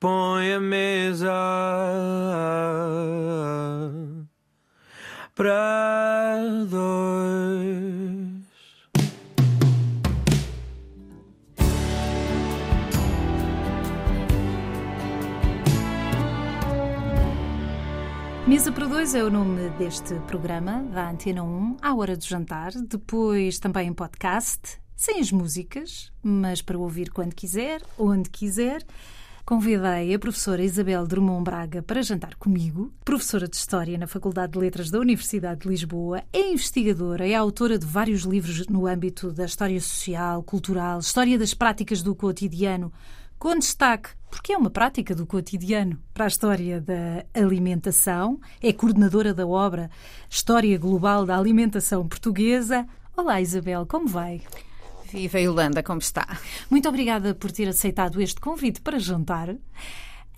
põe a mesa para dois. Mesa para Dois é o nome deste programa da Antena 1, à hora do jantar, depois também em podcast, sem as músicas, mas para ouvir quando quiser, onde quiser. Convidei a professora Isabel Drummond Braga para jantar comigo, professora de História na Faculdade de Letras da Universidade de Lisboa, é investigadora, é autora de vários livros no âmbito da história social, cultural, história das práticas do cotidiano, com destaque, porque é uma prática do cotidiano, para a história da alimentação, é coordenadora da obra História Global da Alimentação Portuguesa. Olá, Isabel, como vai? Viva Yolanda, como está? Muito obrigada por ter aceitado este convite para jantar.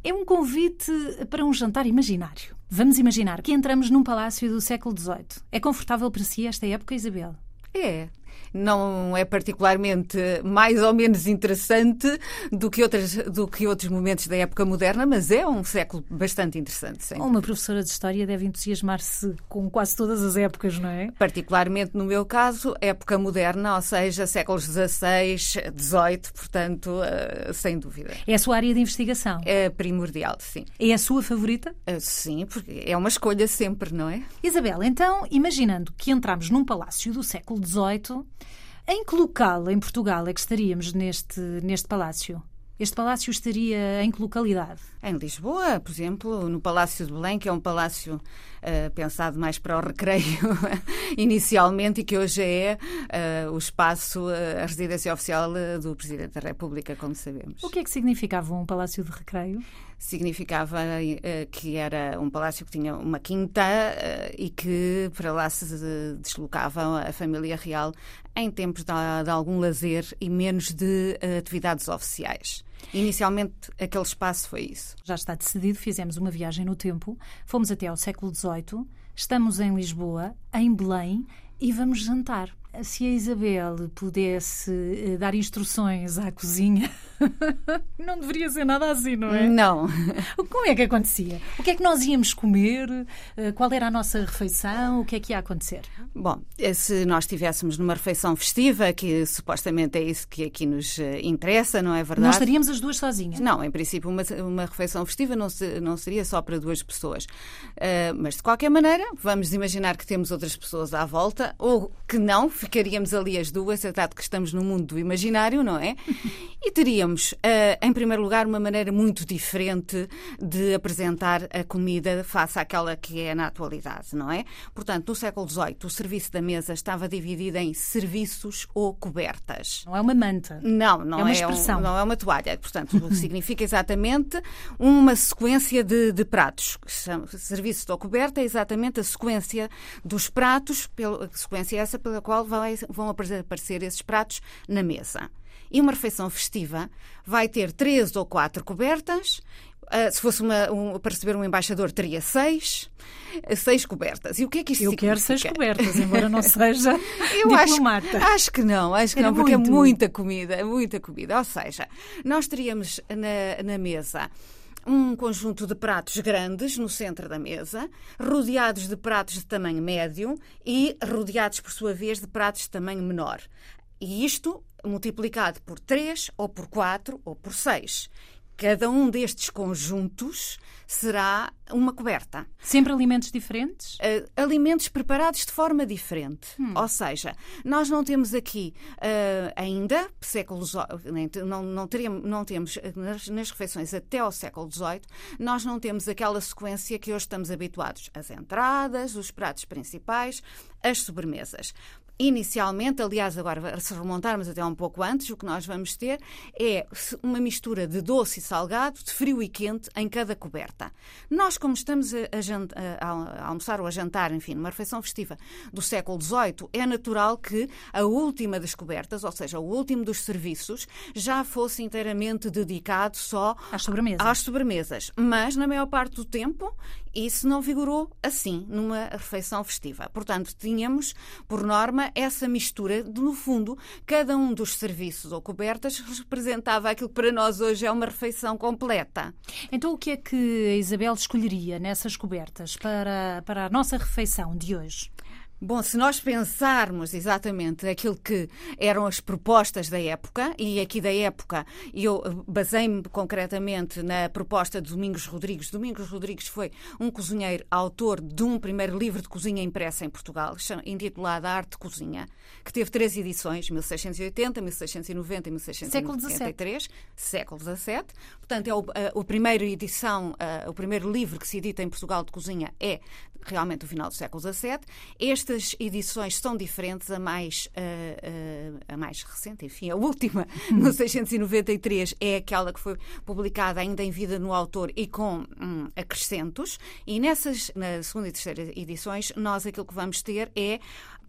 É um convite para um jantar imaginário. Vamos imaginar que entramos num palácio do século XVIII. É confortável para si esta época, Isabel? É, não é particularmente mais ou menos interessante do que, outras, do que outros momentos da época moderna, mas é um século bastante interessante. Sim. Uma professora de História deve entusiasmar-se com quase todas as épocas, não é? Particularmente no meu caso, época moderna, ou seja, séculos XVI, XVIII, portanto, uh, sem dúvida. É a sua área de investigação? É primordial, sim. É a sua favorita? Uh, sim, porque é uma escolha sempre, não é? Isabel, então, imaginando que entramos num palácio do século XVIII, em que local em Portugal é que estaríamos neste, neste palácio? Este palácio estaria em que localidade? Em Lisboa, por exemplo, no Palácio de Belém, que é um palácio uh, pensado mais para o recreio inicialmente e que hoje é uh, o espaço, uh, a residência oficial do Presidente da República, como sabemos. O que é que significava um palácio de recreio? Significava que era um palácio que tinha uma quinta e que para lá se deslocava a família real em tempos de, de algum lazer e menos de atividades oficiais. Inicialmente, aquele espaço foi isso. Já está decidido, fizemos uma viagem no tempo, fomos até ao século XVIII, estamos em Lisboa, em Belém, e vamos jantar se a Isabel pudesse eh, dar instruções à cozinha, não deveria ser nada assim, não é? Não. Como é que acontecia? O que é que nós íamos comer? Eh, qual era a nossa refeição? O que é que ia acontecer? Bom, eh, se nós estivéssemos numa refeição festiva, que supostamente é isso que aqui nos interessa, não é verdade? Nós estaríamos as duas sozinhas? Não, em princípio, uma, uma refeição festiva não, se, não seria só para duas pessoas. Uh, mas, de qualquer maneira, vamos imaginar que temos outras pessoas à volta, ou que não, ficaríamos ali as duas, é dado que estamos no mundo do imaginário, não é? E teríamos, uh, em primeiro lugar, uma maneira muito diferente de apresentar a comida face àquela que é na atualidade, não é? Portanto, no século XVIII, o serviço da mesa estava dividido em serviços ou cobertas. Não é uma manta. Não, não é uma expressão. Um, não é uma toalha. Portanto, significa exatamente uma sequência de, de pratos. Serviço ou coberta é exatamente a sequência dos pratos, pela, sequência essa pela qual vai, vão aparecer esses pratos na mesa. E uma refeição festiva vai ter três ou quatro cobertas. Uh, se fosse uma, um, para receber um embaixador, teria seis. Seis cobertas. E o que é que isto Eu significa? quero seis cobertas, embora não seja Eu diplomata. Acho, acho que não, acho que Era não, porque muito. é muita comida, é muita comida. Ou seja, nós teríamos na, na mesa um conjunto de pratos grandes no centro da mesa, rodeados de pratos de tamanho médio e rodeados, por sua vez, de pratos de tamanho menor. E isto multiplicado por 3, ou por 4, ou por 6. Cada um destes conjuntos será uma coberta. Sempre alimentos diferentes? Uh, alimentos preparados de forma diferente. Hum. Ou seja, nós não temos aqui uh, ainda, séculos, não, não, teríamos, não temos, nas, nas, refeições até ao século XVIII, nós não temos aquela sequência que hoje estamos habituados. As entradas, os pratos principais, as sobremesas. Inicialmente, aliás, agora se remontarmos até um pouco antes, o que nós vamos ter é uma mistura de doce e salgado, de frio e quente em cada coberta. Nós, como estamos a, a, a almoçar ou a jantar, enfim, numa refeição festiva do século XVIII, é natural que a última das cobertas, ou seja, o último dos serviços, já fosse inteiramente dedicado só às sobremesas. Às sobremesas. Mas, na maior parte do tempo, Isso não vigorou assim numa refeição festiva. Portanto, tínhamos, por norma, essa mistura de, no fundo, cada um dos serviços ou cobertas representava aquilo que para nós hoje é uma refeição completa. Então, o que é que a Isabel escolheria nessas cobertas para, para a nossa refeição de hoje? Bom, se nós pensarmos exatamente aquilo que eram as propostas da época, e aqui da época eu basei-me concretamente na proposta de Domingos Rodrigues. Domingos Rodrigues foi um cozinheiro autor de um primeiro livro de cozinha impressa em Portugal, intitulado Arte de Cozinha, que teve três edições, 1680, 1690 e 1693, século XVII. Portanto, é o, a, a primeira edição, a, o primeiro livro que se edita em Portugal de cozinha é realmente o final do século XVII. Estas edições são diferentes, a mais, uh, a mais recente, enfim, a última, no 693, é aquela que foi publicada ainda em vida no autor e com hum, acrescentos. E nessas, na segunda e terceira edições, nós aquilo que vamos ter é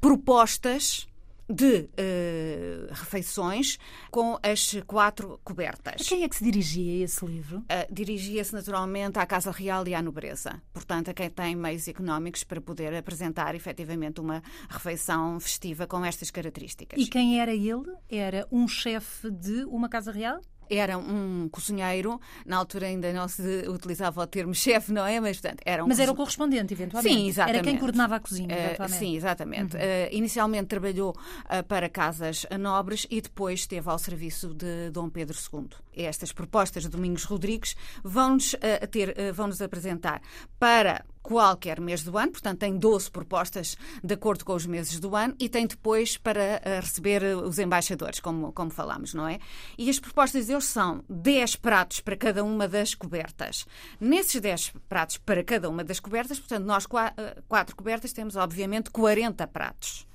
propostas de uh, refeições com as quatro cobertas. A quem é que se dirigia esse livro? Uh, Dirigia-se naturalmente à Casa Real e à Nobreza. Portanto, a quem tem meios económicos para poder apresentar efetivamente uma refeição festiva com estas características. E quem era ele? Era um chefe de uma Casa Real? Era um cozinheiro, na altura ainda não se utilizava o termo chefe, não é? Mas, portanto, era um Mas era o correspondente, eventualmente. Sim, exatamente. Era quem coordenava a cozinha, uh, eventualmente. sim, exatamente. Uhum. Uh, inicialmente trabalhou uh, para casas nobres e depois esteve ao serviço de Dom Pedro II. Estas propostas de Domingos Rodrigues vão-nos ter, vão-nos apresentar para qualquer mês do ano, portanto tem 12 propostas de acordo com os meses do ano e tem depois para uh, receber os embaixadores, como, como falámos, não é? E as propostas deles são 10 pratos para cada uma das cobertas. Nesses 10 pratos para cada uma das cobertas, portanto, nós eh, quatro cobertas temos obviamente 40 pratos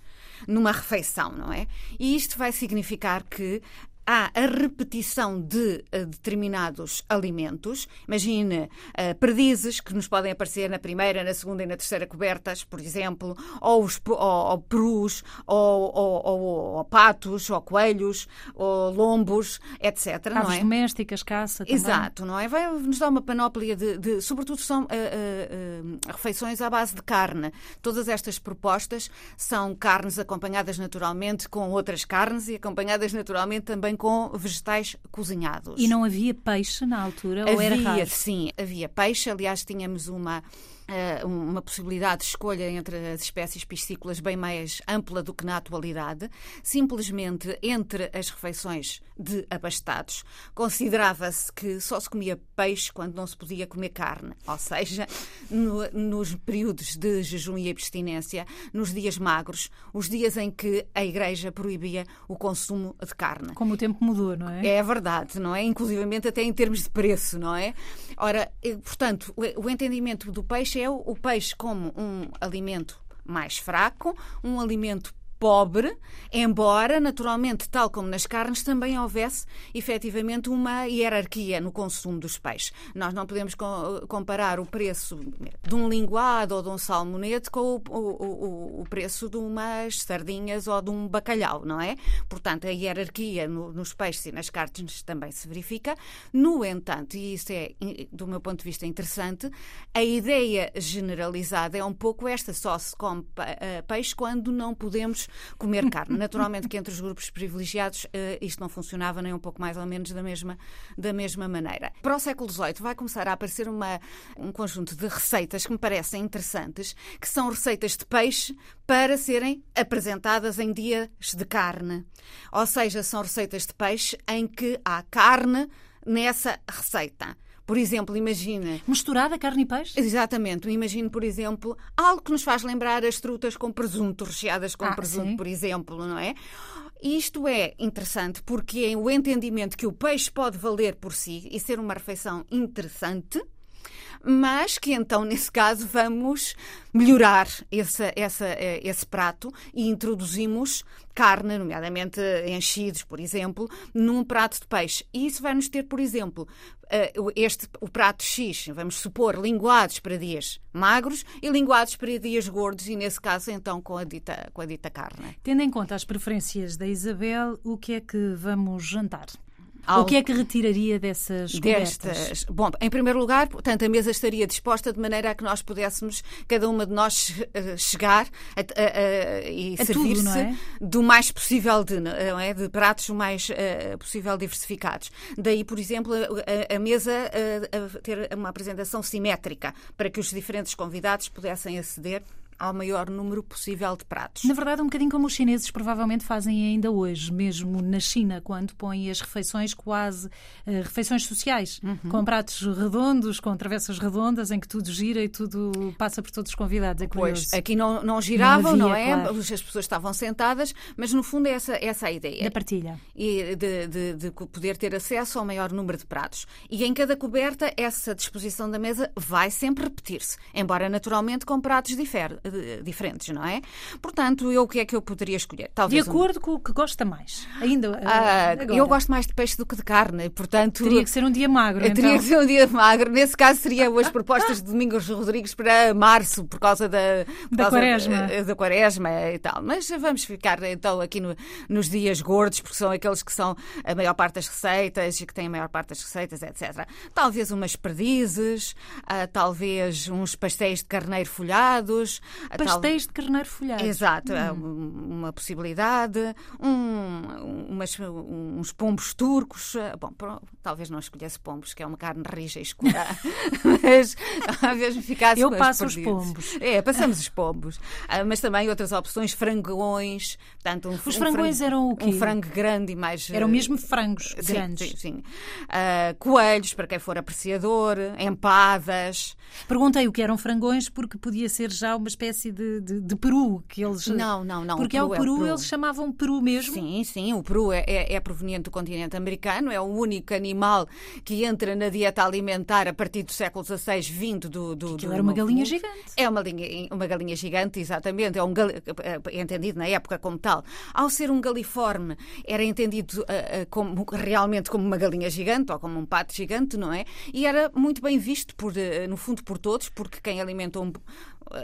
numa refeição, não é? E isto vai significar que há a repetição de uh, determinados alimentos. Imagine uh, perdizes que nos podem aparecer na primeira, na segunda e na terceira cobertas, por exemplo, ou, os, ou, ou perus, ou, ou, patos, ou coelhos, ou lombos, etc. Aves não é? domésticas, caça também. Exato, não é? Vai nos dar uma panóplia de, de sobretudo são uh, refeições à base de carne. Todas estas propostas são carnes acompanhadas naturalmente com outras carnes e acompanhadas naturalmente também com vegetais cozinhados. E não havia peixe na altura? Havia, ou era raro? sim, havia peixe. Aliás, tínhamos uma uh, uma possibilidade de escolha entre as espécies piscícolas bem mais ampla do que na atualidade. Simplesmente entre as refeições de abastados, considerava-se que só se comia peixe quando não se podia comer carne. Ou seja, no, nos períodos de jejum e abstinência, nos dias magros, os dias em que a Igreja proibia o consumo de carne. Como o tempo mudou, não é? É verdade, não é? Inclusivamente até em termos de preço, não é? Ora, eh, portanto, o entendimento do peixe é o peixe como um alimento mais fraco, um alimento pobre, embora, naturalmente, tal como nas carnes, também houvesse efetivamente uma hierarquia no consumo dos peixes. Nós não podemos comparar o preço de um linguado ou de um salmonete com o, o, o preço de umas sardinhas ou de um bacalhau, não é? Portanto, a hierarquia no, nos peixes e nas carnes também se verifica. No entanto, e isso é, do meu ponto de vista, interessante, a ideia generalizada é um pouco esta: só se come eh, peixe quando não podemos comer carne. Naturalmente que entre os grupos privilegiados uh, isto não funcionava nem um pouco mais ou menos da mesma, da mesma maneira. Para o século XVIII vai começar a aparecer uma, um conjunto de receitas que me parecem interessantes, que são receitas de peixe para serem apresentadas em dias de carne. Ou seja, são receitas de peixe em que há carne nessa receita. Por exemplo, imagina. Misturada carne e peixe? Exatamente. Imagine, por exemplo, algo que nos faz lembrar as trutas com presunto, recheadas com Ah, presunto, sim. por exemplo, não é? Isto é interessante porque é o entendimento que o peixe pode valer por si e ser uma refeição interessante, mas que então, nesse caso, vamos melhorar esse, essa, eh, esse prato e introduzimos carne, nomeadamente enchidos, por exemplo, num prato de peixe. E isso vai nos ter, por exemplo, eh, este, o prato X, vamos supor, linguados para dias magros e linguados para dias gordos, e nesse caso, então, com a dita, com a dita carne. Tendo em conta as preferências da Isabel, o que é que vamos jantar? O que é que retiraria dessas cobertas? destas. Bom, em primeiro lugar, portanto, a mesa estaria disposta de maneira a que nós pudéssemos, cada uma de nós, eh, chegar a- a- a- e servir-se é? do mais possível de, não é? de pratos o mais eh, possível diversificados. Daí, por exemplo, a, mesa eh, ter uma apresentação simétrica para que os diferentes convidados pudessem aceder ao maior número possível de pratos. Na verdade, um bocadinho como os chineses provavelmente fazem ainda hoje, mesmo na China, quando põem as refeições quase eh, refeições sociais, Uhum. com pratos redondos, com travessas redondas, em que tudo gira e tudo passa por todos os convidados. É curioso. Pois, aqui não, não giravam, Não não, havia, é? claro. As pessoas estavam sentadas, mas no fundo é essa, essa a ideia. Da partilha. e de, de- de poder ter acesso ao maior número de pratos. E em cada coberta, essa disposição da mesa vai sempre repetir-se, embora naturalmente com pratos difer- eh, diferentes, não é? Portanto, eu o que é que eu poderia escolher? De Talvez um- acordo com o que gosta mais. Ainda. eh, Ah, eu gosto mais de peixe do que de carne, portanto. Teria que ser um dia magro. Eh, Então. Teria que ser um dia magro. Nesse caso, seriam as propostas de Domingos Rodrigues para março, por causa da, por Da causa quaresma. Da, da quaresma e tal. Mas vamos ficar então aqui no- nos dias gordos, porque são aqueles que são a maior parte das receitas e que têm a maior parte das receitas, etc. Talvez umas perdizes, ah, talvez uns pastéis de carneiro folhados. Ah, tal- Pastéis de carneiro folhado. Exato, é Hum. um- uma possibilidade, um- umas- uns pombos turcos. eh, Bom, talvez não escolhesse pombos, que é uma carne rija e escura, mas talvez me ficasse Eu passo os pombos. É, passamos os pombos. Ah, mas também outras opções, frangões. Portanto, um, Os um frangões frango- eram o quê? Um frango grande e mais. Eram eh, mesmo frangos Sim, grandes. sim, sim. Ah, coelhos, para quem for apreciador, empadas. Perguntei o que eram frangões porque podia ser já uma espécie de, de, de peru que eles. Não, não, não. Porque o ao peru é o peru, peru. eles chamavam peru mesmo. Sim, sim, o peru é, é, é proveniente do continente americano, é o único animal que entra na dieta alimentar a partir do século XVI, vindo do. do do era uma galinha Mundo. gigante. É uma, linha- uma galinha gigante, exatamente. É um gal- é entendido na época como tal. Ao ser um galiforme, era entendido ah, ah, como, realmente como uma galinha gigante ou como um pato gigante, não é? E era muito bem visto, por, ah, no fundo, por todos, porque quem alimentou um,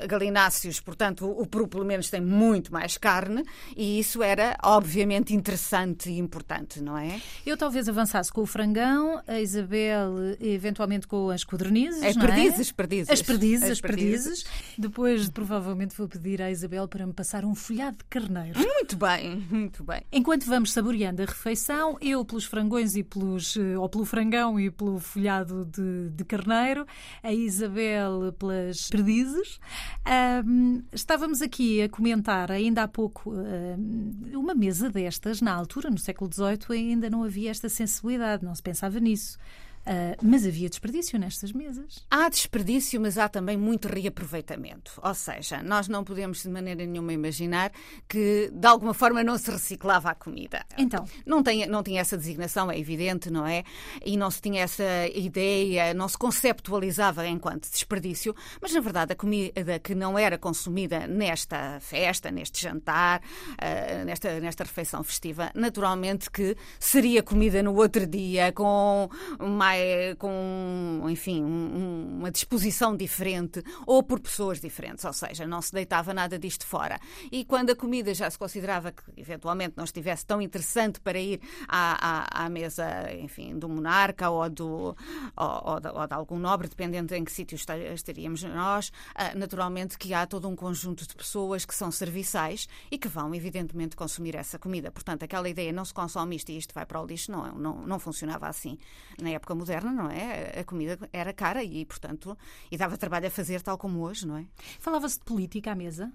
galináceos, portanto, o peru pelo menos tem muito mais carne, e isso era, obviamente, interessante e importante, não é? Eu talvez avançasse com o frangão, a Isabel eventualmente com as codornizes. É, perdizes, perdizes. As perdizes, As as perdizes. Depois, provavelmente, vou pedir à Isabel para me passar um folhado de carneiro. Muito bem, muito bem. Enquanto vamos saboreando a refeição, eu pelos frangões e pelos, eh, ou pelo frangão e pelo folhado de, de carneiro, a Isabel pelas perdizes. Ahm, estávamos aqui a comentar, ainda há pouco, ahm, uma mesa destas, na altura, no século XVIII, ainda não havia esta sensibilidade, não se pensava nisso. Ah, mas havia desperdício nestas mesas. Há desperdício, mas há também muito reaproveitamento. Ou seja, nós não podemos de maneira nenhuma imaginar que de alguma forma não se reciclava a comida. Então, Não, tem, não tinha essa designação, é evidente, não é? E não se tinha essa ideia, não se conceptualizava enquanto desperdício, mas na verdade a comida que não era consumida nesta festa, neste jantar, ah, nesta, nesta refeição festiva, naturalmente que seria comida no outro dia com mais, com, enfim, um- uma disposição diferente ou por pessoas diferentes, ou seja, não se deitava nada disto fora. E quando a comida já se considerava que eventualmente não estivesse tão interessante para ir à, à, à mesa, enfim, do monarca ou, do, ou, ou de, ou de algum nobre, dependendo em que sítio esta- estaríamos nós, ah, naturalmente que há todo um conjunto de pessoas que são serviçais e que vão, evidentemente, consumir essa comida. Portanto, aquela ideia não se consome isto e isto vai para o lixo, não, não, não funcionava assim. Na época moderna, não é? A comida era cara e, portanto, e dava trabalho a fazer tal como hoje, não é? falava-se de política à mesa.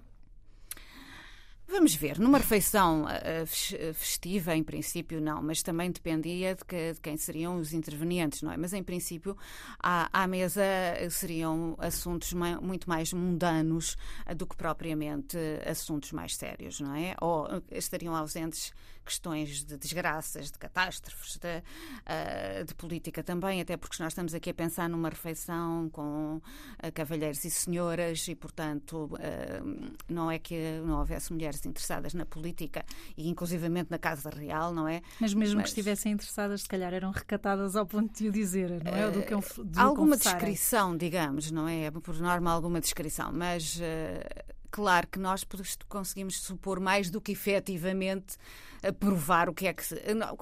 Vamos ver, numa refeição ah, fes- festiva, em princípio não, mas também dependia de, que- de quem seriam os intervenientes, não é? Mas em princípio, à, à mesa eh, seriam assuntos muito mais mundanos do que propriamente eh, assuntos mais sérios, não é? Ou eh, estariam ausentes questões de desgraças, de catástrofes, de, ah, de política também, até porque nós estamos aqui a pensar numa refeição com ah, cavalheiros e senhoras e, portanto, ah, não é que não houvesse mulheres interessadas na política e, inclusivamente, na Casa Real, não é? Mas mesmo Mas- que estivessem interessadas, se calhar eram recatadas ao ponto de o dizer, não é? Do que, de o alguma confessarem. descrição, digamos, não é? Por norma, alguma descrição, mas claro que nós conseguimos supor mais do que efetivamente provar o que é que.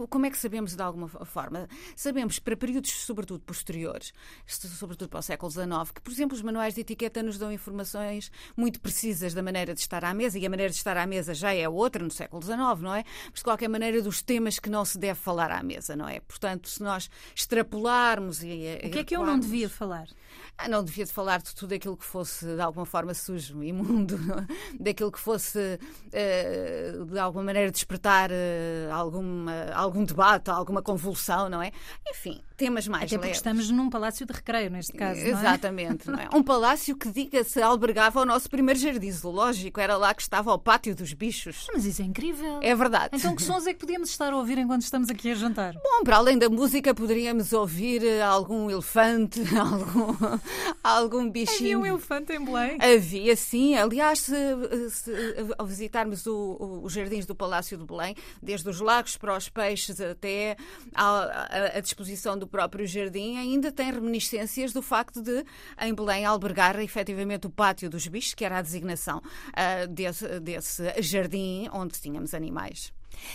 Como é que sabemos de alguma forma? Sabemos para períodos, sobretudo posteriores, sobretudo para o século XIX, que, por exemplo, os manuais de etiqueta nos dão informações muito precisas da maneira de estar à mesa, e a maneira de estar à mesa já é outra no século XIX, não é? Mas, de qualquer maneira, dos temas que não se deve falar à mesa, não é? Portanto, se nós extrapolarmos e. O que é que eu não devia falar? Ah, não devia falar de tudo aquilo que fosse de alguma forma sujo, imundo, daquilo que fosse uh, de alguma maneira despertar uh, alguma, algum debate, alguma convulsão, não é? Enfim, temas mais Até porque leves. estamos num palácio de recreio, neste caso. Não é? Exatamente. Não é? Um palácio que, diga-se, albergava o nosso primeiro jardim zoológico. Era lá que estava o pátio dos bichos. Mas isso é incrível. É verdade. Então, que sons é que podíamos estar a ouvir enquanto estamos aqui a jantar? Bom, para além da música, poderíamos ouvir eh, algum elefante, algum, algum bichinho. Havia um elefante em Belém? Havia, sim. Aliás, se, se ao visitarmos o, os jardins do Palácio de Belém, desde os lagos para os peixes até a, a, a disposição do próprio jardim, ainda tem reminiscências do facto de, em Belém, albergar efetivamente o pátio dos bichos, que era a designação uh, desse, desse jardim onde tínhamos animais.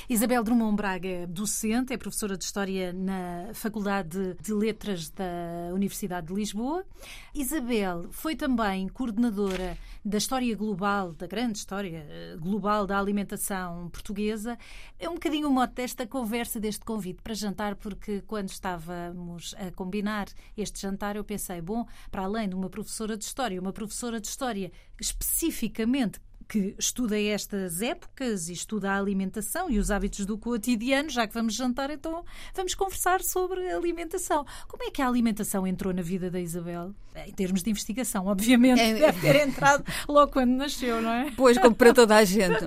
Isabel Drummond Braga é docente, é professora de História na Faculdade de Letras da Universidade de Lisboa. Isabel foi também coordenadora da História Global, da grande História eh, Global da Alimentação Portuguesa. É um bocadinho o mote desta conversa, deste convite para jantar, porque quando estávamos a combinar este jantar, eu pensei, bom, para além de uma professora de História, uma professora de História especificamente que estuda estas épocas e estuda a alimentação e os hábitos do cotidiano, já que vamos jantar, então vamos conversar sobre alimentação. Como é que a alimentação entrou na vida da Isabel? Em termos de investigação, obviamente, é... deve ter entrado logo quando nasceu, não é? Pois, como para toda a gente.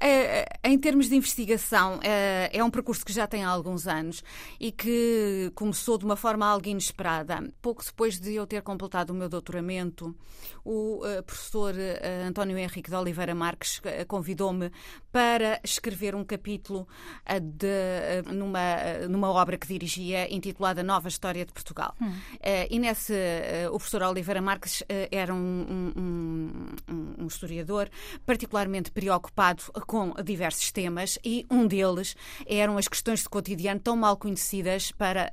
É, em termos de investigação, é, é um percurso que já tem há alguns anos e que começou de uma forma algo inesperada. Pouco depois de eu ter completado o meu doutoramento, o uh, professor uh, António Henrique de Oliveira Marques uh, convidou-me para escrever um capítulo de, numa, numa obra que dirigia intitulada Nova História de Portugal. Hum. e nesse, o professor Oliveira Marques era um, um, um, um historiador particularmente preocupado com diversos temas e um deles eram as questões de cotidiano tão mal conhecidas para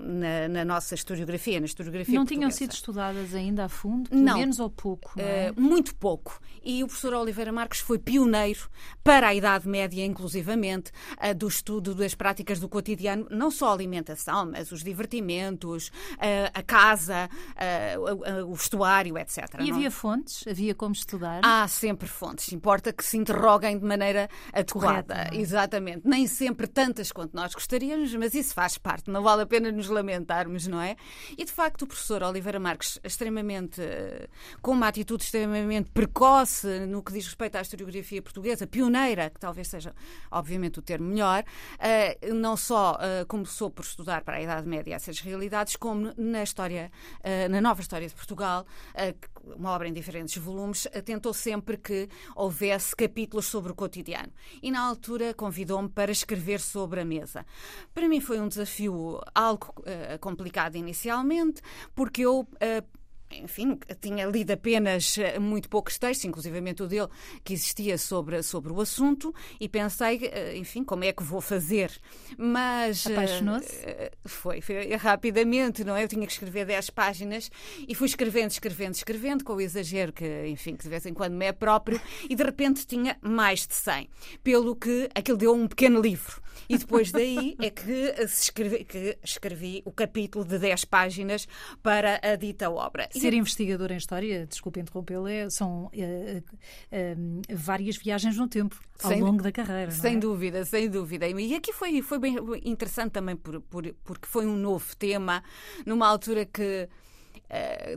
na, na, nossa historiografia, na historiografia Não portuguesa. tinham sido estudadas ainda a fundo, pelo não. menos ou pouco? É? Uh, muito pouco. E o professor Oliveira Marques foi pioneiro para a Idade Média, inclusivamente, do estudo das práticas do cotidiano, não só a alimentação, mas os divertimentos, a casa, o, vestuário, etc. E não? havia fontes? Havia como estudar? Há sempre fontes. Importa que se interroguem de maneira adequada. Correta, Exatamente. Nem sempre tantas quanto nós gostaríamos, mas isso faz parte. Não vale a pena nos lamentarmos, não é? E, de facto, o professor Oliveira Marques, extremamente, com uma atitude extremamente precoce no que diz respeito à historiografia portuguesa, pioneira, que talvez seja, obviamente, o termo melhor, não só começou por estudar para a Idade Média essas realidades, como na história, na nova história de Portugal, uma obra em diferentes volumes, tentou sempre que houvesse capítulos sobre o cotidiano. E na altura convidou-me para escrever sobre a mesa. Para mim foi um desafio algo uh, complicado inicialmente, porque eu. Enfim, tinha lido apenas eh, muito poucos textos, inclusivamente o dele, que existia sobre, sobre o assunto, e pensei, eh, enfim, como é que vou fazer? Mas. Apaixonou-se? Foi, foi rapidamente, não é? Eu tinha que escrever 10 páginas e fui escrevendo, escrevendo, escrevendo, com o exagero que, enfim, que de vez em quando me é próprio, e de repente tinha mais de 100. Pelo que aquilo deu um pequeno livro. E depois daí é que, escrevi, que escrevi o capítulo de 10 páginas para a dita obra. Ser investigador em História, desculpe interrompê-lo, é, são é, é, várias viagens no tempo, ao sem, longo da carreira. Sem é? dúvida, sem dúvida. E aqui foi, foi bem interessante também por, por, porque foi um novo tema, numa altura que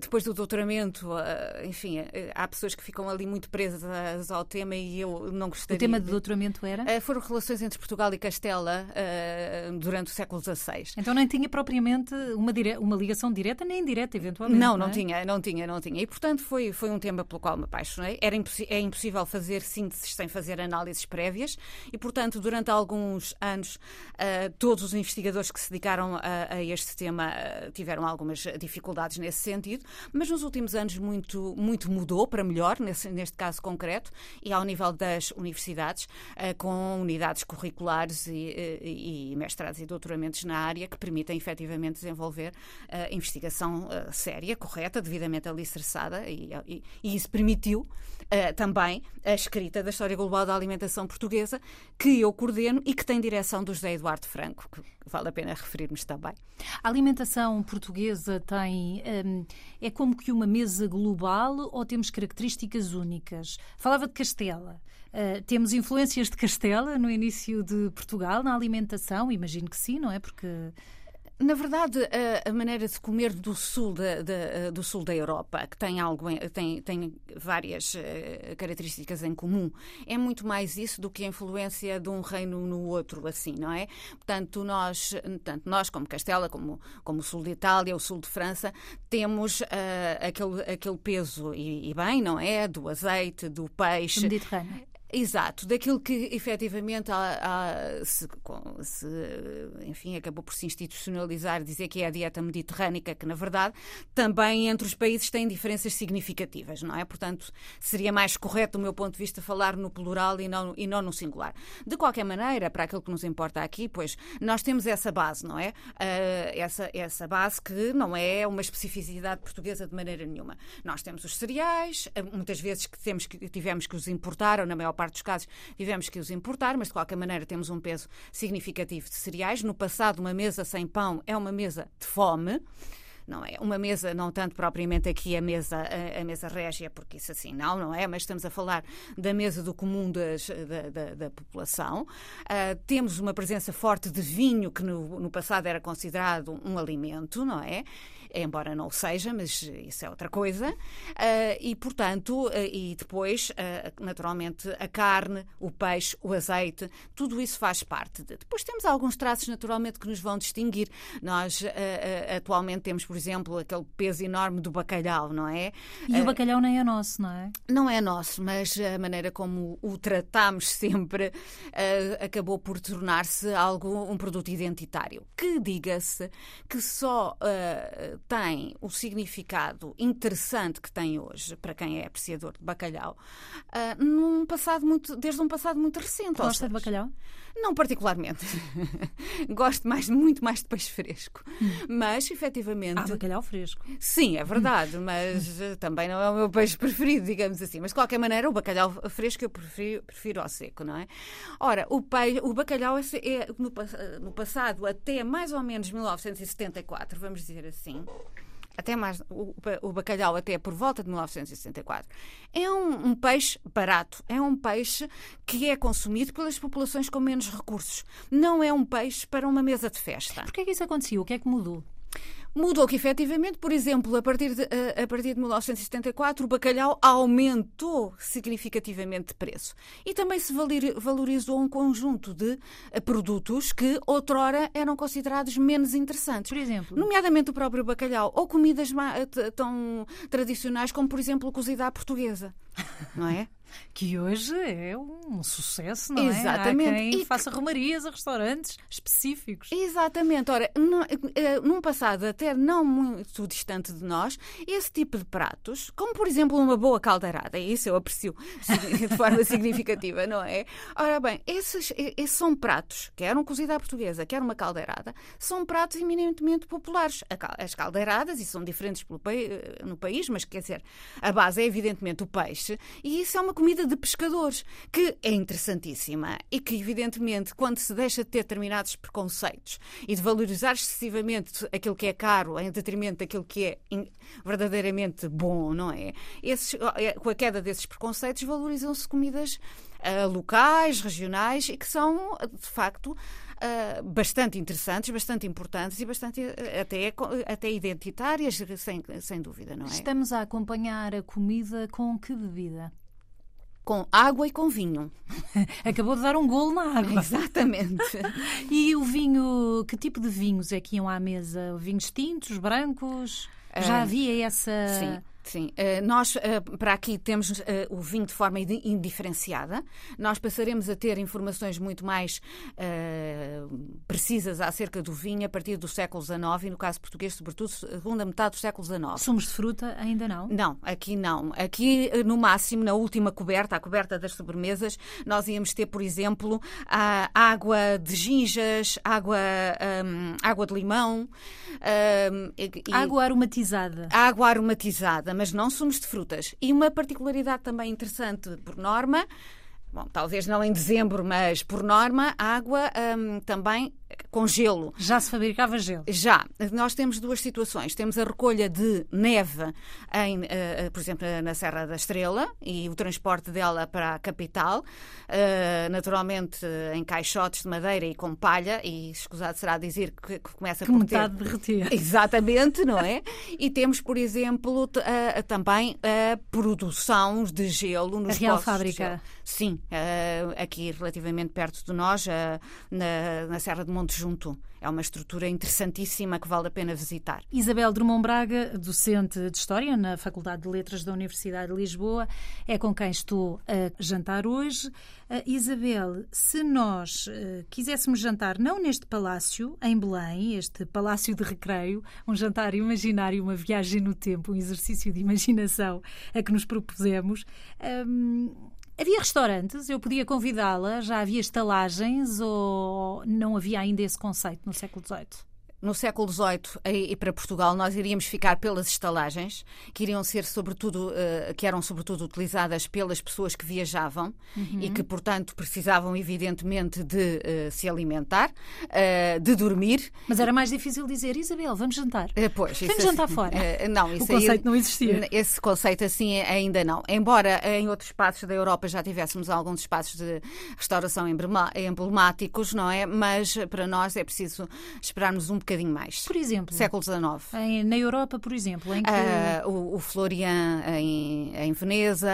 depois do doutoramento, uh, enfim, uh, há pessoas que ficam ali muito presas ao tema e eu não gostaria. O tema de doutoramento era? foram relações entre Portugal e Castela durante o século XVI. Então nem tinha propriamente uma, dire... uma ligação direta nem indireta, eventualmente. Não, não, não é? tinha, não tinha, não tinha. E portanto foi, foi um tema pelo qual me apaixonei. Era impossi é impossível fazer sínteses sem fazer análises prévias e, portanto, durante alguns anos, todos os investigadores que se dedicaram a, a este tema tiveram algumas dificuldades nesse sentido, mas nos últimos anos muito, muito mudou para melhor, nesse, neste caso concreto, e ao nível das universidades, com unidades curriculares e, e, e mestrados e doutoramentos na área que permitem efetivamente desenvolver investigação séria, correta, devidamente alicerçada, e, e, e isso permitiu também a escrita da História Global da Alimentação Portuguesa, que eu coordeno e que tem direção do José Eduardo Franco, vale a pena referirmos também. A alimentação portuguesa tem. Um, é como que uma mesa global ou temos características únicas? Falava de Castela. Uh, temos influências de Castela no início de Portugal na alimentação? Imagino que sim, não é? Porque na verdade, a, maneira de comer do sul da, do sul da Europa, que tem, algo, tem, tem várias uh, características em comum, é muito mais isso do que a influência de um reino no outro, assim, não é? Portanto, nós, tanto nós como Castela, como, como o sul de Itália, o sul de França, temos uh, aquele, aquele peso, e, e, bem, não é? Do azeite, do peixe. Do Mediterrâneo. Exato, daquilo que efetivamente há, há, se, se, enfim, acabou por se institucionalizar, dizer que é a dieta mediterrânica, que na verdade também entre os países tem diferenças significativas, não é? Portanto, seria mais correto, do meu ponto de vista, falar no plural e não, e não no singular. De qualquer maneira, para aquilo que nos importa aqui, pois nós temos essa base, não é? Uh, essa, essa base que não é uma especificidade portuguesa de maneira nenhuma. Nós temos os cereais, muitas vezes que, temos que tivemos que os importar, ou na maior parte dos casos tivemos que os importar, mas de qualquer maneira temos um peso significativo de cereais. No passado, uma mesa sem pão é uma mesa de fome não é uma mesa, não tanto propriamente aqui a mesa, a, a, mesa régia, porque isso assim não, não é, mas estamos a falar da mesa do comum das, da, da, da, população. Uh, temos uma presença forte de vinho, que no, no passado era considerado um alimento, não é? Embora não seja, mas isso é outra coisa. Uh, e, portanto, uh, e depois, uh, naturalmente, a carne, o peixe, o azeite, tudo isso faz parte. De... Depois temos alguns traços, naturalmente, que nos vão distinguir. Nós, atualmente, temos, por exemplo, aquele peso enorme do bacalhau, não é? E o bacalhau nem é nosso, não é? Não é nosso, mas a maneira como o tratamos sempre acabou por tornar-se algo, um produto identitário. Que, diga-se, que só tem o significado interessante que tem hoje, para quem é apreciador de bacalhau, uh, num passado muito, desde um passado muito recente. Gosta de bacalhau? Não particularmente. Gosto mais, muito mais de peixe fresco. Mas, efetivamente. Ah, bacalhau fresco. Sim, é verdade, mas eh, também não é o meu peixe preferido, digamos assim. Mas, de qualquer maneira, o bacalhau fresco eu prefiro, prefiro ao seco, não é? Ora, o, peixe, o bacalhau é, é no, no passado, até mais ou menos 1974, vamos dizer assim, até mais o, o, bacalhau até por volta de 1964, é um, um, peixe barato, é um peixe que é consumido pelas populações com menos recursos. Não é um peixe para uma mesa de festa. Por que é que isso aconteceu? O que é que mudou? Mudou que, efetivamente, por exemplo, a partir, de, a, partir de 1974, o bacalhau aumentou significativamente de preço. E também se valorizou um conjunto de eh, produtos que, outrora, eram considerados menos interessantes. Por exemplo? Nomeadamente o próprio bacalhau, ou comidas eh, tão tradicionais como, por exemplo, cozida à portuguesa. Não é? que hoje é um sucesso, não é? Exatamente. Há quem e faça romarias a restaurantes específicos. Exatamente. Ora, eh, num passado até não muito distante de nós, esse tipo de pratos, como por exemplo uma boa caldeirada, e isso eu aprecio de forma significativa, não é? Ora bem, esses, esses são pratos, quer um cozido à portuguesa, quer uma caldeirada, são pratos eminentemente populares. As caldeiradas, e são diferentes eh, no país, mas quer dizer, a base é evidentemente o peixe, e isso é uma comida de pescadores, que é interessantíssima e que, evidentemente, quando se deixa de ter determinados preconceitos e de valorizar excessivamente aquilo que é caro em detrimento daquilo que é verdadeiramente bom, não é? Esses, é, com a queda desses preconceitos, valorizam-se comidas uh, locais, regionais e que são, de facto, Uh, bastante interessantes, bastante importantes e bastante uh, até, até identitárias, sem, sem dúvida, não é? Estamos a acompanhar a comida com que bebida? Com água e com vinho. Acabou de dar um golo na água. Exatamente. e o vinho, que tipo de vinhos é que iam à mesa? Vinhos tintos, brancos? Já ah, havia essa. Sim. Sim, eh, nós eh, para aqui temos eh, o vinho de forma indi- indiferenciada. Nós passaremos a ter informações muito mais precisas acerca do vinho a partir do século XIX e, no caso português, sobretudo, segunda metade do século XIX. Sumos de fruta ainda não. Não, aqui não. Aqui, no máximo, na última coberta, a coberta das sobremesas, nós íamos ter, por exemplo, a água de ginjas, água, hum, água de limão, hum, e- e- Água aromatizada. água aromatizada, mas não sumos de frutas. E uma particularidade também interessante, por norma, bom, talvez não em dezembro, mas por norma, água hum, também com gelo. Já se fabricava gelo. Já, nós temos duas situações. Temos a recolha de neve, em, eh, por exemplo, na Serra da Estrela e o transporte dela para a capital, eh, naturalmente em caixotes de madeira e com palha, e escusado será dizer que, que começa Que por metade ter... derretia. Exatamente, não é? E temos, por exemplo, t- a- a- também a produção de gelo nos A Real Fábrica. Sim, eh, aqui relativamente perto de nós, na, na Serra de Monte Junto. É uma estrutura interessantíssima que vale a pena visitar. Isabel Drummond Braga, docente de História na Faculdade de Letras da Universidade de Lisboa, é com quem estou a jantar hoje. Ah, Isabel, se nós ah, quiséssemos jantar não neste palácio, em Belém, este palácio de recreio, um jantar imaginário, uma viagem no tempo, um exercício de imaginação a que nos propusemos, hum, Havia restaurantes, eu podia convidá-la, já havia estalagens ou não havia ainda esse conceito no século XVIII? No século XVIII e para Portugal nós iríamos ficar pelas estalagens, que iriam ser sobretudo, eh, que eram sobretudo utilizadas pelas pessoas que viajavam e que, portanto, precisavam evidentemente de eh, se alimentar, eh, de dormir. Mas era mais difícil dizer, Isabel, vamos jantar. Eh, Pois, Vamos jantar assim, fora. não, o conceito aí, não existia. Esse conceito assim ainda não. Embora em outros espaços da Europa já tivéssemos alguns espaços de restauração emblemáticos, não é? Mas para nós é preciso esperarmos um bocadinho mais. Por exemplo, Século XIX. em- na Europa, por exemplo, em que Ah, o, o Florian em, em Veneza,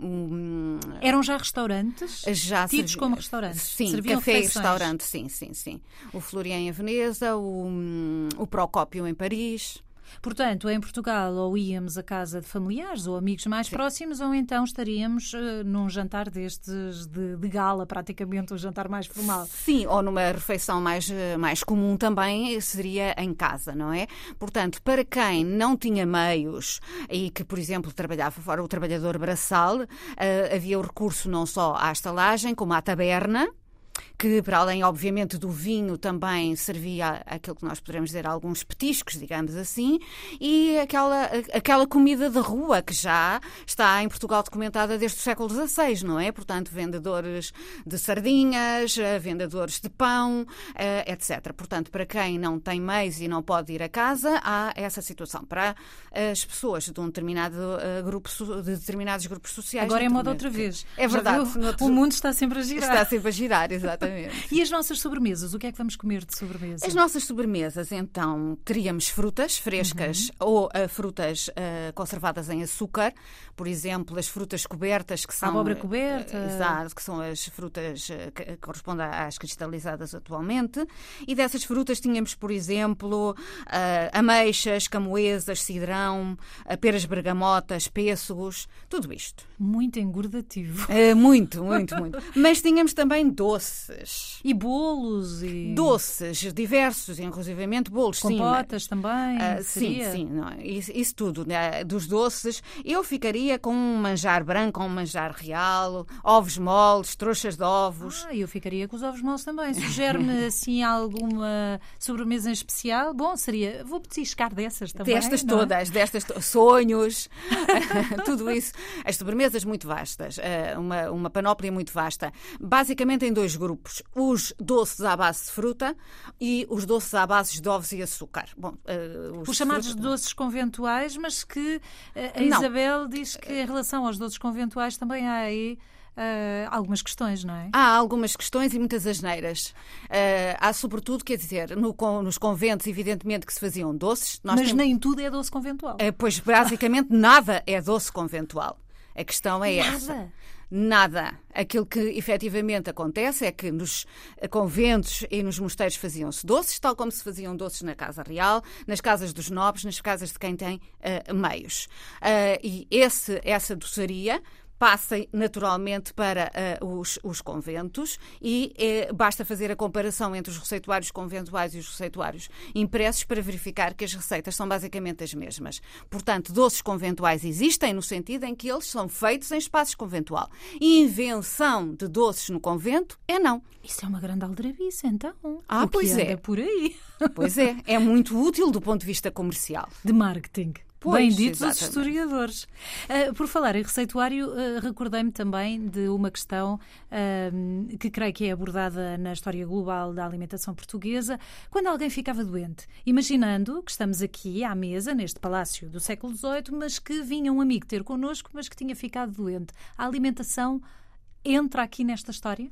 um, eram já restaurantes já tidos servi- como restaurantes. Sim, Serviam café e refeições. restaurante, sim, sim, sim. O Florian em Veneza, o, o Procópio em Paris. Portanto, em Portugal, ou íamos a casa de familiares ou amigos mais próximos, ou então estaríamos eh, num jantar destes de, de gala, praticamente um jantar mais formal. Sim, ou numa refeição mais, eh, mais comum também seria em casa, não é? Portanto, para quem não tinha meios e que, por exemplo, trabalhava fora, o trabalhador braçal, eh, havia o recurso não só à estalagem, como à taberna. Que, para além, obviamente, do vinho, também servia aquilo que nós poderemos dizer alguns petiscos, digamos assim, e aquela, aquela comida de rua que já está em Portugal documentada desde o século XVI, não é? Portanto, vendedores de sardinhas, eh, vendedores de pão, eh, etc. Portanto, para quem não tem meios e não pode ir a casa, há essa situação. Para as pessoas de um determinado eh, grupo, de determinados grupos sociais. Agora é moda outra vez. É Já verdade. viu? O mundo está sempre a girar. Está sempre a girar, exatamente. E as nossas sobremesas? O que é que vamos comer de sobremesa? As nossas sobremesas, então, teríamos frutas frescas ou ah, frutas ah, conservadas em açúcar, por exemplo, as frutas cobertas, que são. abóbora coberta. ah, exato, que são as frutas que correspondem às cristalizadas atualmente. E dessas frutas tínhamos, por exemplo, ameixas, camoesas, cidrão, peras bergamotas, pêssegos, tudo isto. Muito engordativo. Muito, muito, muito. Mas tínhamos também doces. E bolos e Doces, diversos, inclusivamente bolos, sim. compotas também. Ah, sim, sim, não, é? isso, isso tudo, né? dos doces. Eu ficaria com um manjar branco, um manjar real, ovos moles, trouxas de ovos. Ah, eu ficaria com os ovos moles também. Sugere-me assim alguma sobremesa em especial? Bom, seria. Vou petiscar dessas também. destas é? todas, destas to- sonhos, tudo isso. As sobremesas muito vastas, ah, uma, uma panóplia muito vasta. Basicamente em dois grupos: os doces à base de fruta e os doces à base de ovos e açúcar. Bom, ah, Os chamados fruta- doces conventuais, mas que eh, a Não. Isabel diz que em relação aos doces conventuais também há aí eh, algumas questões, não é? Há algumas questões e muitas asneiras. Ah, há, sobretudo, quer dizer, no nos conventos, evidentemente, que se faziam doces. Mas temos- nem tudo é doce conventual. Eh, Pois, basicamente, nada é doce conventual. A questão é essa. Nada. Aquilo que efetivamente acontece é que nos conventos e nos mosteiros faziam-se doces, tal como se faziam doces na Casa Real, nas casas dos nobres, nas casas de quem tem uh, meios. Uh, e esse, essa doçaria passem naturalmente para uh, os, os, conventos e eh, basta fazer a comparação entre os receituários conventuais e os receituários impressos para verificar que as receitas são basicamente as mesmas. Portanto, doces conventuais existem no sentido em que eles são feitos em espaços conventual. Invenção de doces no convento é não. Isso é uma grande aldrabice, então. Ah, o pois é. por aí. Pois é, é muito útil do ponto de vista comercial. De marketing. Pois, Benditos os exatamente. historiadores. Uh, por falar em receituário, uh, recordei-me também de uma questão uh, que creio que é abordada na história global da alimentação portuguesa, quando alguém ficava doente. Imaginando que estamos aqui à mesa, neste palácio do século XVIII, mas que vinha um amigo ter connosco, mas que tinha ficado doente. A alimentação entra aqui nesta história?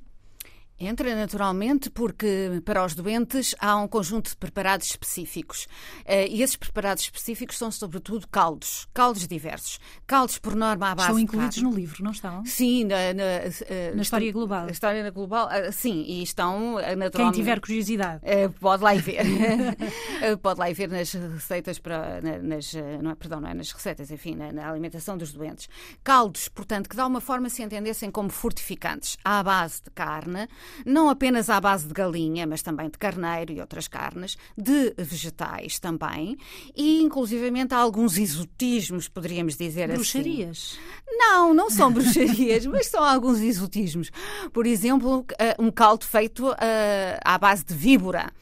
Entra naturalmente porque para os doentes há um conjunto de preparados específicos. Eh, E esses preparados específicos são sobretudo caldos, caldos diversos. Caldos por norma à base Estão incluídos no livro, não estão? Sim, na, na, eh, Na história global. Na história global, eh, sim, e estão eh, Quem naturalmente. tiver curiosidade. Pode lá ir ver. Pode lá ir ver nas receitas para. na- Nas, não é, perdão, não é nas receitas, enfim, na, na alimentação dos doentes. Caldos, portanto, que de alguma forma se entendessem como fortificantes à base de carne, não apenas à base de galinha, mas também de carneiro e outras carnes, de vegetais também, e inclusivamente há alguns exotismos, poderíamos dizer assim. Bruxarias. Não, não são bruxarias, mas são alguns exotismos. Por exemplo, um caldo feito eh, à base de víbora.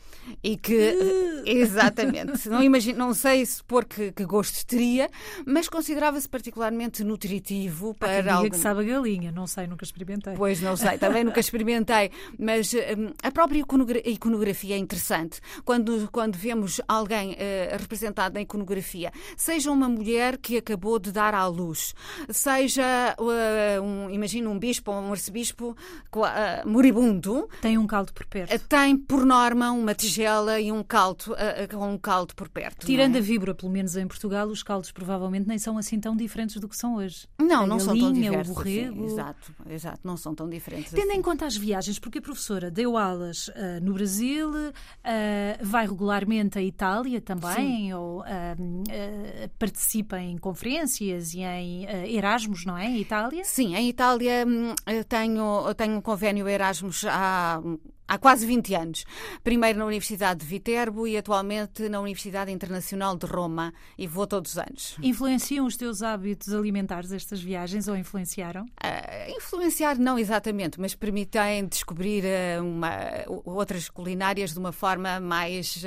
E que, exatamente, não, imagino, não sei supor que, que gosto teria, mas considerava-se particularmente nutritivo Há quem para algum... que sabe a galinha, não sei, nunca experimentei. Pois não sei, também nunca experimentei, mas hum, a própria iconogra- iconografia é interessante. Quando, quando vemos alguém eh, representado na iconografia, seja uma mulher que acabou de dar à luz, seja, eh, um, imagina, um bispo ou um arcebispo eh, moribundo, Tem um caldo por perto. tem por norma uma tigela e um caldo, com um caldo por perto. Tirando não a é? víbora, pelo menos em Portugal, os caldos provavelmente nem são assim tão diferentes do que são hoje. Não, A não são tão galinha, diversos. O borrego. assim, exato, exato, não são tão diferentes. Tendo assim. em conta as viagens, porque a professora deu aulas ah, no Brasil, ah, vai regularmente à Itália também, ou ah, ah, participa em conferências e em Erasmus, não é? Em Itália? Sim, em Itália hum, tenho, eu tenho um convênio Erasmus há, há quase 20 anos. Primeiro na Universidade de Viterbo e atualmente na Universidade Internacional de Roma e vou todos os anos. Influenciam os teus hábitos alimentares estas viagens ou influenciaram? Ah, influenciar não exatamente, mas permitem descobrir ah, uma, outras culinárias de uma forma mais,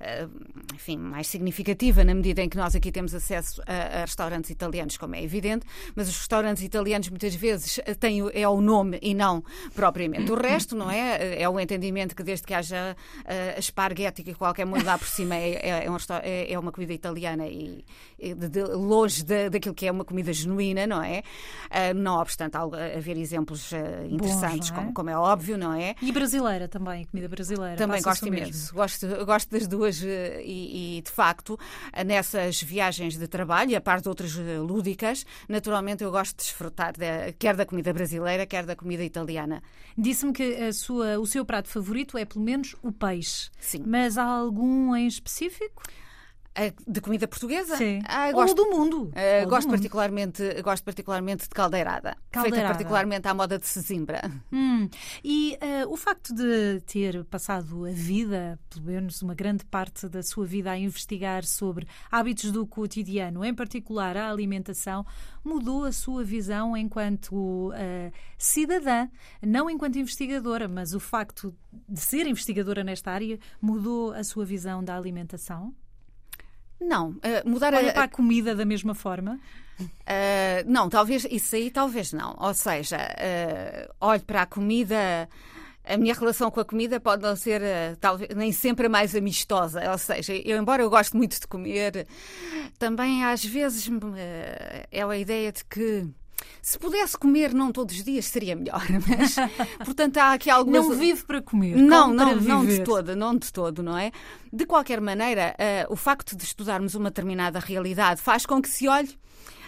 ah, enfim, mais significativa, na medida em que nós aqui temos acesso a, a restaurantes italianos, como é evidente, mas os restaurantes italianos muitas vezes têm é o nome e não propriamente o resto, não é? É o entendimento que desde que haja ah, esparguete e qualquer molho lá por cima é, é, é um é- é uma comida italiana e, e de- de- longe da- daquilo que é uma comida genuína, não é? Ah, não obstante algo- haver exemplos ah, interessantes, não é? como, como é óbvio, não é? E brasileira também, comida brasileira. Também gosto imenso. Gosto, gosto das duas eh, e, e, de facto, eh, nessas viagens de trabalho, a par de outras eh, lúdicas, naturalmente eu gosto de desfrutar de- quer da comida brasileira, quer da comida italiana. Disse-me que a sua, o seu prato favorito é pelo menos o peixe. Sim. Mas há algum em específico? Eh, De comida portuguesa? Ah, Ou gosto, do mundo. eh, Ou do gosto, mundo. particularmente, gosto particularmente de caldeirada, feita Caldeirada. particularmente à moda de Sesimbra. Hum, E eh, o facto de ter passado a vida, pelo menos uma grande parte da sua vida, a investigar sobre hábitos do cotidiano, em particular a alimentação, mudou a sua visão enquanto eh, cidadã, não enquanto investigadora, mas o facto de ser investigadora nesta área mudou a sua visão da alimentação? Não, eh, mudar Olha a, para a comida da mesma forma? Uh, não, talvez isso aí talvez não. Ou seja, uh, olho para a comida. A minha relação com a comida pode não ser uh, talvez, nem sempre a mais amistosa. Ou seja, eu, embora eu goste muito de comer, também às vezes uh, é a ideia de que se pudesse comer não todos os dias seria melhor. Mas, portanto, há aqui algumas. Não vive para comer. Não, não, não de todo, não de todo, não é? De qualquer maneira, eh, o facto de estudarmos uma determinada realidade faz com que se olhe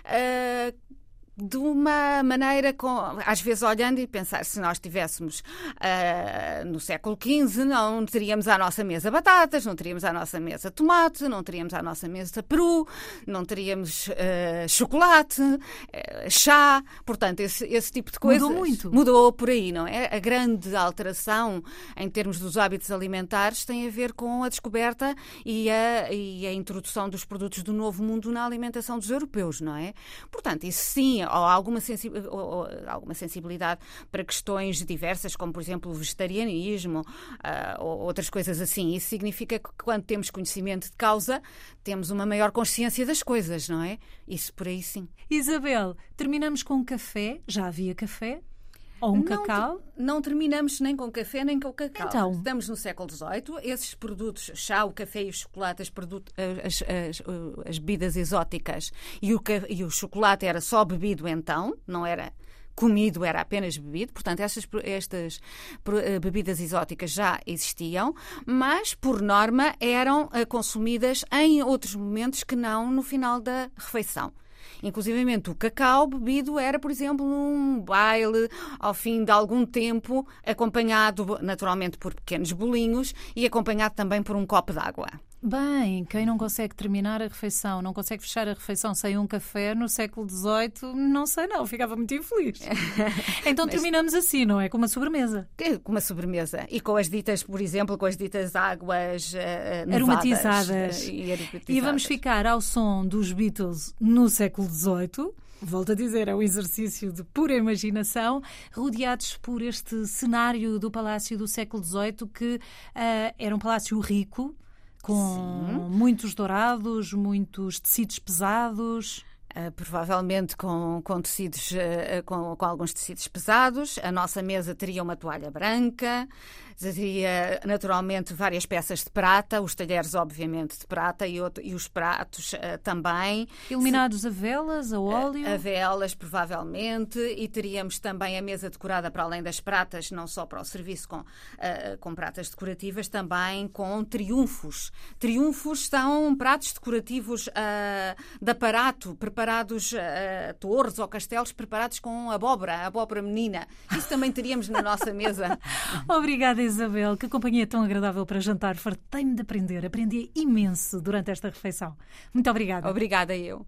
eh, de uma maneira, com, às vezes olhando e pensar, se nós estivéssemos uh, no século XV, não teríamos à nossa mesa batatas, não teríamos à nossa mesa tomate, não teríamos à nossa mesa peru, não teríamos uh, chocolate, uh, chá, portanto, esse, esse tipo de coisas. Mudou muito. Mudou por aí, não é? A grande alteração em termos dos hábitos alimentares tem a ver com a descoberta e a, e a introdução dos produtos do novo mundo na alimentação dos europeus, não é? Portanto, isso sim ou alguma, sensi ou, alguma sensibilidade para questões diversas, como por exemplo o vegetarianismo uh, ou outras coisas assim. Isso significa que quando temos conhecimento de causa, temos uma maior consciência das coisas, não é? Isso por aí sim. Isabel, terminamos com café. Já havia café? Ou um não, cacau? Não terminamos nem com café nem com cacau. Então. Estamos no século XVIII. Esses produtos, chá, o café e o chocolate, as, produtos, as, as, as bebidas exóticas e o, e o chocolate era só bebido então, não era comido, era apenas bebido. Portanto, estas, estas bebidas exóticas já existiam, mas, por norma, eram eh, consumidas em outros momentos que não no final da refeição. Inclusivamente o cacau bebido era, por exemplo, num baile ao fim de algum tempo, acompanhado naturalmente por pequenos bolinhos e acompanhado também por um copo d'água. Bem, quem não consegue terminar a refeição, não consegue fechar a refeição sem um café no século XVIII, não sei não, ficava muito infeliz. então Mas... terminamos assim, não é? Com uma sobremesa. Com uma sobremesa. E com as ditas, por exemplo, com as ditas águas uh, aromatizadas. E, aromatizadas. e vamos ficar ao som dos Beatles no século XVIII. Volto a dizer, é um exercício de pura imaginação, rodeados por este cenário do Palácio do século XVIII, que uh, era um palácio rico, com Sim. muitos dourados, muitos tecidos pesados. Uh, provavelmente com, com tecidos, uh, com, com, alguns tecidos pesados. A nossa mesa teria uma toalha branca, teria naturalmente várias peças de prata, os talheres, obviamente, de prata e, outro, e os pratos uh, também. Iluminados Se, a velas, a óleo? A velas, provavelmente, e teríamos também a mesa decorada para além das pratas, não só para o serviço com, com pratas decorativas, também com triunfos. Triunfos são pratos decorativos de aparato preparados preparados uh, torres ou castelos preparados com abóbora, abóbora menina. Isso também teríamos na nossa mesa. Obrigada, Isabel. Que companhia tão agradável para jantar. Fartei-me de aprender. Aprendi imenso durante esta refeição. Muito obrigada. Obrigada eu.